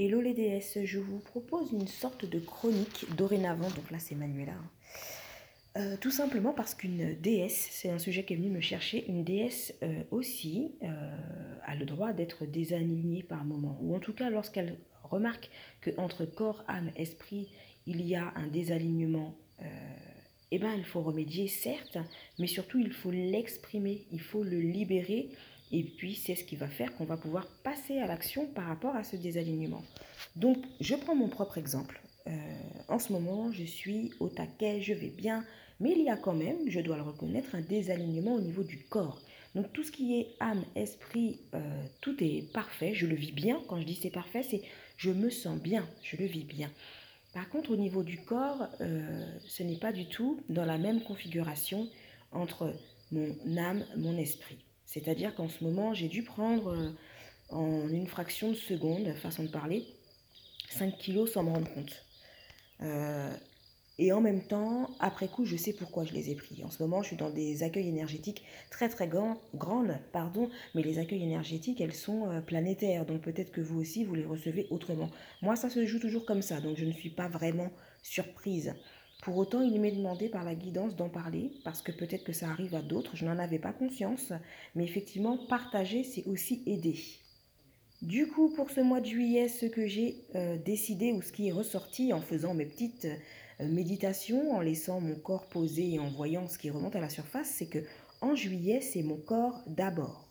Hello les déesses, je vous propose une sorte de chronique dorénavant, donc là c'est Manuela. Hein. Euh, tout simplement parce qu'une déesse, c'est un sujet qui est venu me chercher, une déesse euh, aussi euh, a le droit d'être désalignée par moment, ou en tout cas lorsqu'elle remarque que entre corps, âme, esprit, il y a un désalignement, eh ben il faut remédier certes, mais surtout il faut l'exprimer, il faut le libérer et puis, c'est ce qui va faire qu'on va pouvoir passer à l'action par rapport à ce désalignement. Donc, je prends mon propre exemple. Euh, en ce moment, je suis au taquet, je vais bien, mais il y a quand même, je dois le reconnaître, un désalignement au niveau du corps. Donc, tout ce qui est âme, esprit, euh, tout est parfait. Je le vis bien. Quand je dis c'est parfait, c'est je me sens bien, je le vis bien. Par contre, au niveau du corps, euh, ce n'est pas du tout dans la même configuration entre mon âme, mon esprit. C'est-à-dire qu'en ce moment, j'ai dû prendre euh, en une fraction de seconde, façon de parler, 5 kilos sans me rendre compte. Euh, et en même temps, après coup, je sais pourquoi je les ai pris. En ce moment, je suis dans des accueils énergétiques très très grandes, pardon, mais les accueils énergétiques, elles sont euh, planétaires. Donc peut-être que vous aussi, vous les recevez autrement. Moi, ça se joue toujours comme ça, donc je ne suis pas vraiment surprise. Pour autant, il m'est demandé par la guidance d'en parler, parce que peut-être que ça arrive à d'autres, je n'en avais pas conscience, mais effectivement, partager, c'est aussi aider. Du coup, pour ce mois de juillet, ce que j'ai euh, décidé ou ce qui est ressorti en faisant mes petites euh, méditations, en laissant mon corps poser et en voyant ce qui remonte à la surface, c'est que en juillet, c'est mon corps d'abord.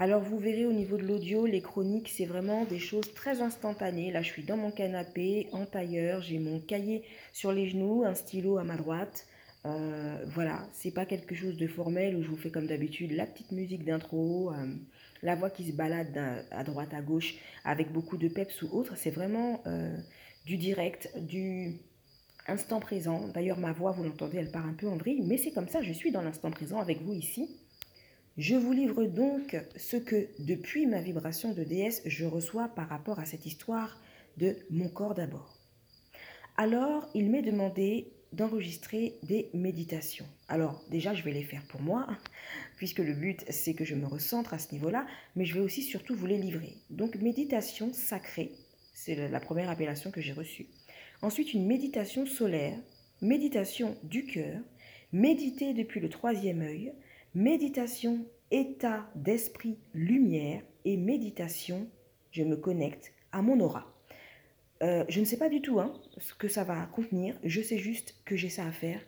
Alors vous verrez au niveau de l'audio, les chroniques, c'est vraiment des choses très instantanées. Là, je suis dans mon canapé, en tailleur, j'ai mon cahier sur les genoux, un stylo à ma droite. Euh, voilà, c'est pas quelque chose de formel où je vous fais comme d'habitude la petite musique d'intro, euh, la voix qui se balade à droite, à gauche, avec beaucoup de peps ou autre. C'est vraiment euh, du direct, du instant présent. D'ailleurs, ma voix, vous l'entendez, elle part un peu en vrille, mais c'est comme ça, je suis dans l'instant présent avec vous ici. Je vous livre donc ce que, depuis ma vibration de déesse, je reçois par rapport à cette histoire de mon corps d'abord. Alors, il m'est demandé d'enregistrer des méditations. Alors, déjà, je vais les faire pour moi, puisque le but, c'est que je me recentre à ce niveau-là, mais je vais aussi surtout vous les livrer. Donc, méditation sacrée, c'est la première appellation que j'ai reçue. Ensuite, une méditation solaire, méditation du cœur, méditer depuis le troisième œil, méditation, état d'esprit, lumière et méditation, je me connecte à mon aura. Euh, je ne sais pas du tout hein, ce que ça va contenir, je sais juste que j'ai ça à faire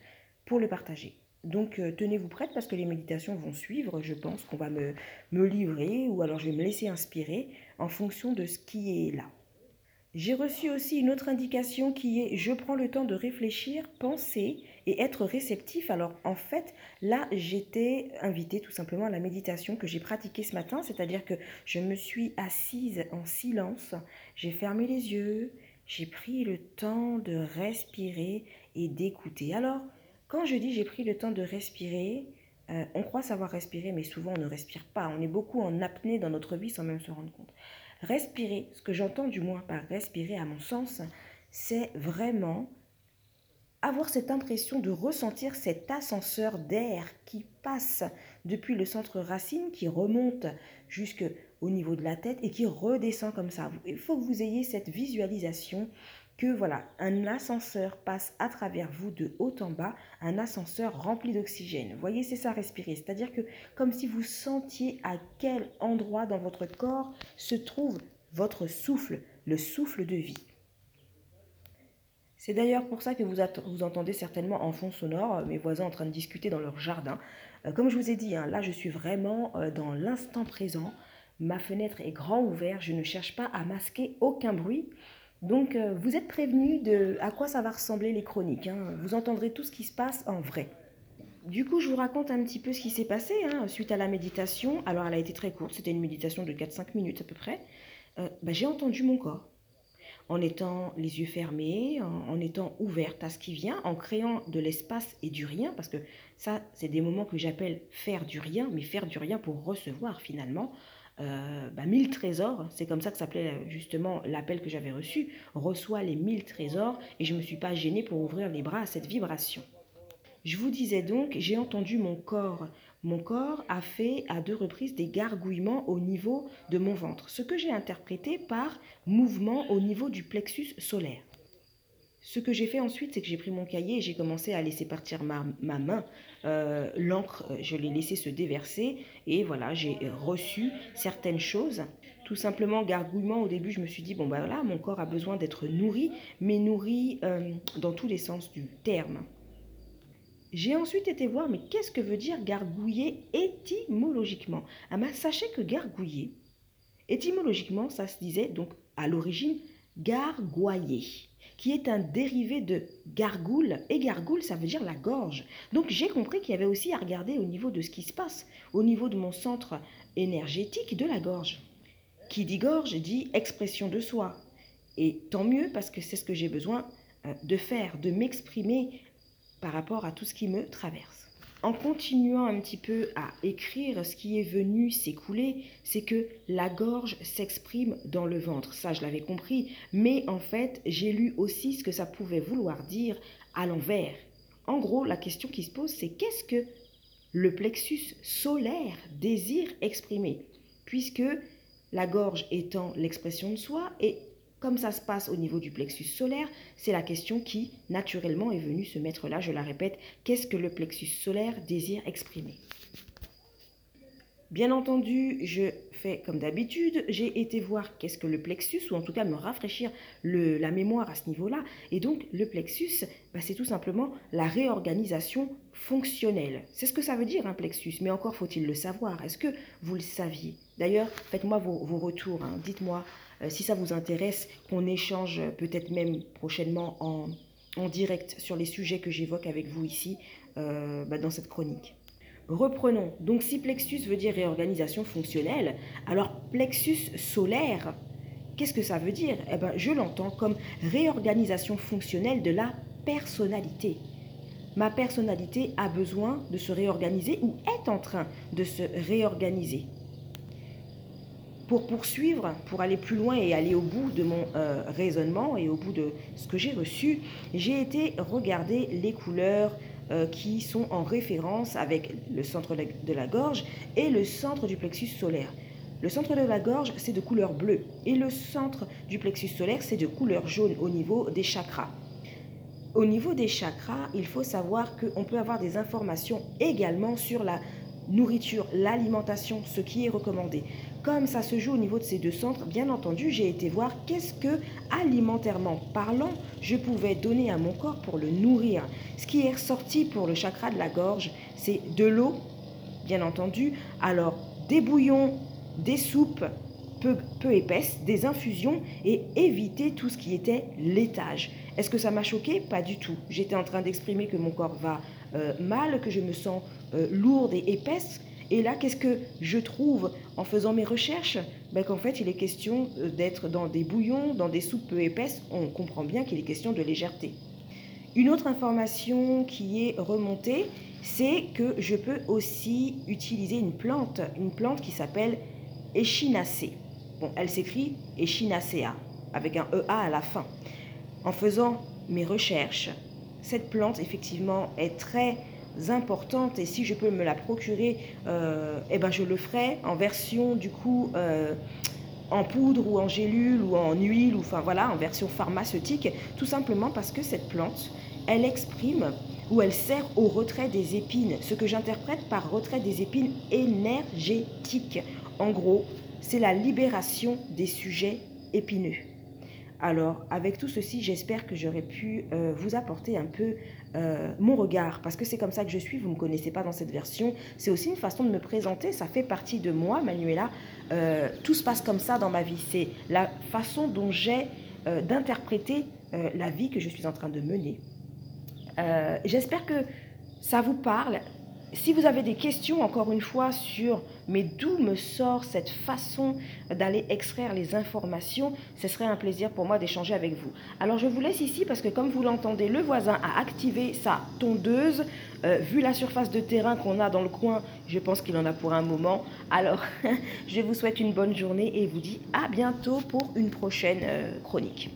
pour le partager. Donc euh, tenez-vous prête parce que les méditations vont suivre, je pense qu'on va me, me livrer ou alors je vais me laisser inspirer en fonction de ce qui est là. J'ai reçu aussi une autre indication qui est je prends le temps de réfléchir, penser et être réceptif. Alors en fait, là, j'étais invitée tout simplement à la méditation que j'ai pratiquée ce matin, c'est-à-dire que je me suis assise en silence, j'ai fermé les yeux, j'ai pris le temps de respirer et d'écouter. Alors, quand je dis j'ai pris le temps de respirer, euh, on croit savoir respirer, mais souvent on ne respire pas. On est beaucoup en apnée dans notre vie sans même se rendre compte. Respirer, ce que j'entends du moins par respirer à mon sens, c'est vraiment avoir cette impression de ressentir cet ascenseur d'air qui passe depuis le centre racine, qui remonte jusqu'au niveau de la tête et qui redescend comme ça. Il faut que vous ayez cette visualisation que voilà, un ascenseur passe à travers vous de haut en bas, un ascenseur rempli d'oxygène. Voyez, c'est ça respirer. C'est-à-dire que comme si vous sentiez à quel endroit dans votre corps se trouve votre souffle, le souffle de vie. C'est d'ailleurs pour ça que vous, entendez certainement en fond sonore euh, mes voisins en train de discuter dans leur jardin. Euh, comme je vous ai dit, hein, là je suis vraiment euh, dans l'instant présent. Ma fenêtre est grand ouverte, je ne cherche pas à masquer aucun bruit. Donc, euh, vous êtes prévenus de à quoi ça va ressembler les chroniques. Hein. Vous entendrez tout ce qui se passe en vrai. Du coup, je vous raconte un petit peu ce qui s'est passé hein, suite à la méditation. Alors, elle a été très courte, c'était une méditation de 4-5 minutes à peu près. Euh, bah, j'ai entendu mon corps. En étant les yeux fermés, en étant ouverte à ce qui vient, en créant de l'espace et du rien, parce que ça, c'est des moments que j'appelle faire du rien, mais faire du rien pour recevoir finalement, euh, bah, mille trésors, c'est comme ça que s'appelait euh, justement l'appel que j'avais reçu, reçoit les mille trésors et je ne me suis pas gênée pour ouvrir les bras à cette vibration. Je vous disais donc, j'ai entendu mon corps mon corps a fait à deux reprises des gargouillements au niveau de mon ventre, ce que j'ai interprété par mouvement au niveau du plexus solaire. Ce que j'ai fait ensuite, c'est que j'ai pris mon cahier et j'ai commencé à laisser partir ma, main. Euh, l'encre, euh, je l'ai laissé se déverser et voilà, j'ai reçu certaines choses. Tout simplement, gargouillement, au début, je me suis dit, bon, bah voilà, mon corps a besoin d'être nourri, mais nourri euh, dans tous les sens du terme. J'ai ensuite été voir, mais qu'est-ce que veut dire gargouiller étymologiquement? Ah ben, Sachez que gargouiller, étymologiquement, ça se disait donc à l'origine gargoyer qui est un dérivé de gargoule. Et gargoule, ça veut dire la gorge. Donc j'ai compris qu'il y avait aussi à regarder au niveau de ce qui se passe, au niveau de mon centre énergétique de la gorge. Qui dit gorge dit expression de soi. Et tant mieux parce que c'est ce que j'ai besoin euh, de faire, de m'exprimer par rapport à tout ce qui me traverse en continuant un petit peu à écrire, ce qui est venu s'écouler, c'est que la gorge s'exprime dans le ventre. Ça, je l'avais compris. Mais en fait, j'ai lu aussi ce que ça pouvait vouloir dire à l'envers. En gros, la question qui se pose, c'est qu'est-ce que le plexus solaire désire exprimer? Puisque la gorge étant l'expression de soi et comme ça se passe au niveau du plexus solaire, c'est la question qui, naturellement, est venue se mettre là. Je la répète, qu'est-ce que le plexus solaire désire exprimer? Bien entendu, je comme d'habitude, j'ai été voir qu'est-ce que le plexus, ou en tout cas me rafraîchir la mémoire à ce niveau-là. Et donc le plexus, bah, c'est tout simplement la réorganisation fonctionnelle. C'est ce que ça veut dire un plexus, mais encore faut-il le savoir. Est-ce que vous le saviez? D'ailleurs, faites-moi vos, retours, hein. dites-moi euh, si ça vous intéresse, qu'on échange peut-être même prochainement en, direct sur les sujets que j'évoque avec vous ici euh, bah, dans cette chronique. Reprenons. Donc si plexus veut dire réorganisation fonctionnelle, alors plexus solaire, qu'est-ce que ça veut dire? Eh ben, je l'entends comme réorganisation fonctionnelle de la personnalité. Ma personnalité a besoin de se réorganiser ou est en train de se réorganiser pour poursuivre, pour aller plus loin et aller au bout de mon euh, raisonnement et au bout de ce que j'ai reçu, j'ai été regarder les couleurs euh, qui sont en référence avec le centre de la gorge et le centre du plexus solaire. Le centre de la gorge, c'est de couleur bleue et le centre du plexus solaire, c'est de couleur jaune au niveau des chakras. Au niveau des chakras, il faut savoir qu'on peut avoir des informations également sur la nourriture, l'alimentation, ce qui est recommandé. Comme ça se joue au niveau de ces deux centres, bien entendu, j'ai été voir qu'est-ce que, alimentairement parlant, je pouvais donner à mon corps pour le nourrir. Ce qui est ressorti pour le chakra de la gorge, c'est de l'eau, bien entendu. Alors, des bouillons, des soupes peu, peu épaisses, des infusions et éviter tout ce qui était laitage. Est-ce que ça m'a choqué? Pas du tout. J'étais en train d'exprimer que mon corps va euh, mal, que je me sens euh, lourde et épaisse. Et là, qu'est-ce que je trouve en faisant mes recherches? Ben, Qu'en fait, il est question euh, d'être dans des bouillons, dans des soupes peu épaisses. On comprend bien qu'il est question de légèreté. Une autre information qui est remontée, c'est que je peux aussi utiliser une plante, une plante qui s'appelle Echinacée. Bon, elle s'écrit Echinacea, avec un EA à la fin. En faisant mes recherches, cette plante, effectivement, est très importante et si je peux me la procurer, euh, eh ben je le ferai en version du coup euh, en poudre ou en gélule ou en huile ou enfin voilà en version pharmaceutique, tout simplement parce que cette plante, elle exprime ou elle sert au retrait des épines, ce que j'interprète par retrait des épines énergétiques. En gros, c'est la libération des sujets épineux. Alors, avec tout ceci, j'espère que j'aurais pu euh, vous apporter un peu euh, mon regard, parce que c'est comme ça que je suis, vous ne me connaissez pas dans cette version. C'est aussi une façon de me présenter, ça fait partie de moi, Manuela. Euh, tout se passe comme ça dans ma vie. C'est la façon dont j'ai d'interpréter la vie que je suis en train de mener. j'espère que ça vous parle si vous avez des questions, encore une fois, sur mais d'où me sort cette façon d'aller extraire les informations, ce serait un plaisir pour moi d'échanger avec vous. Alors je vous laisse ici parce que comme vous l'entendez, le voisin a activé sa tondeuse. Euh, vu la surface de terrain qu'on a dans le coin, je pense qu'il en a pour un moment. Alors je vous souhaite une bonne journée et vous dis à bientôt pour une prochaine euh, chronique.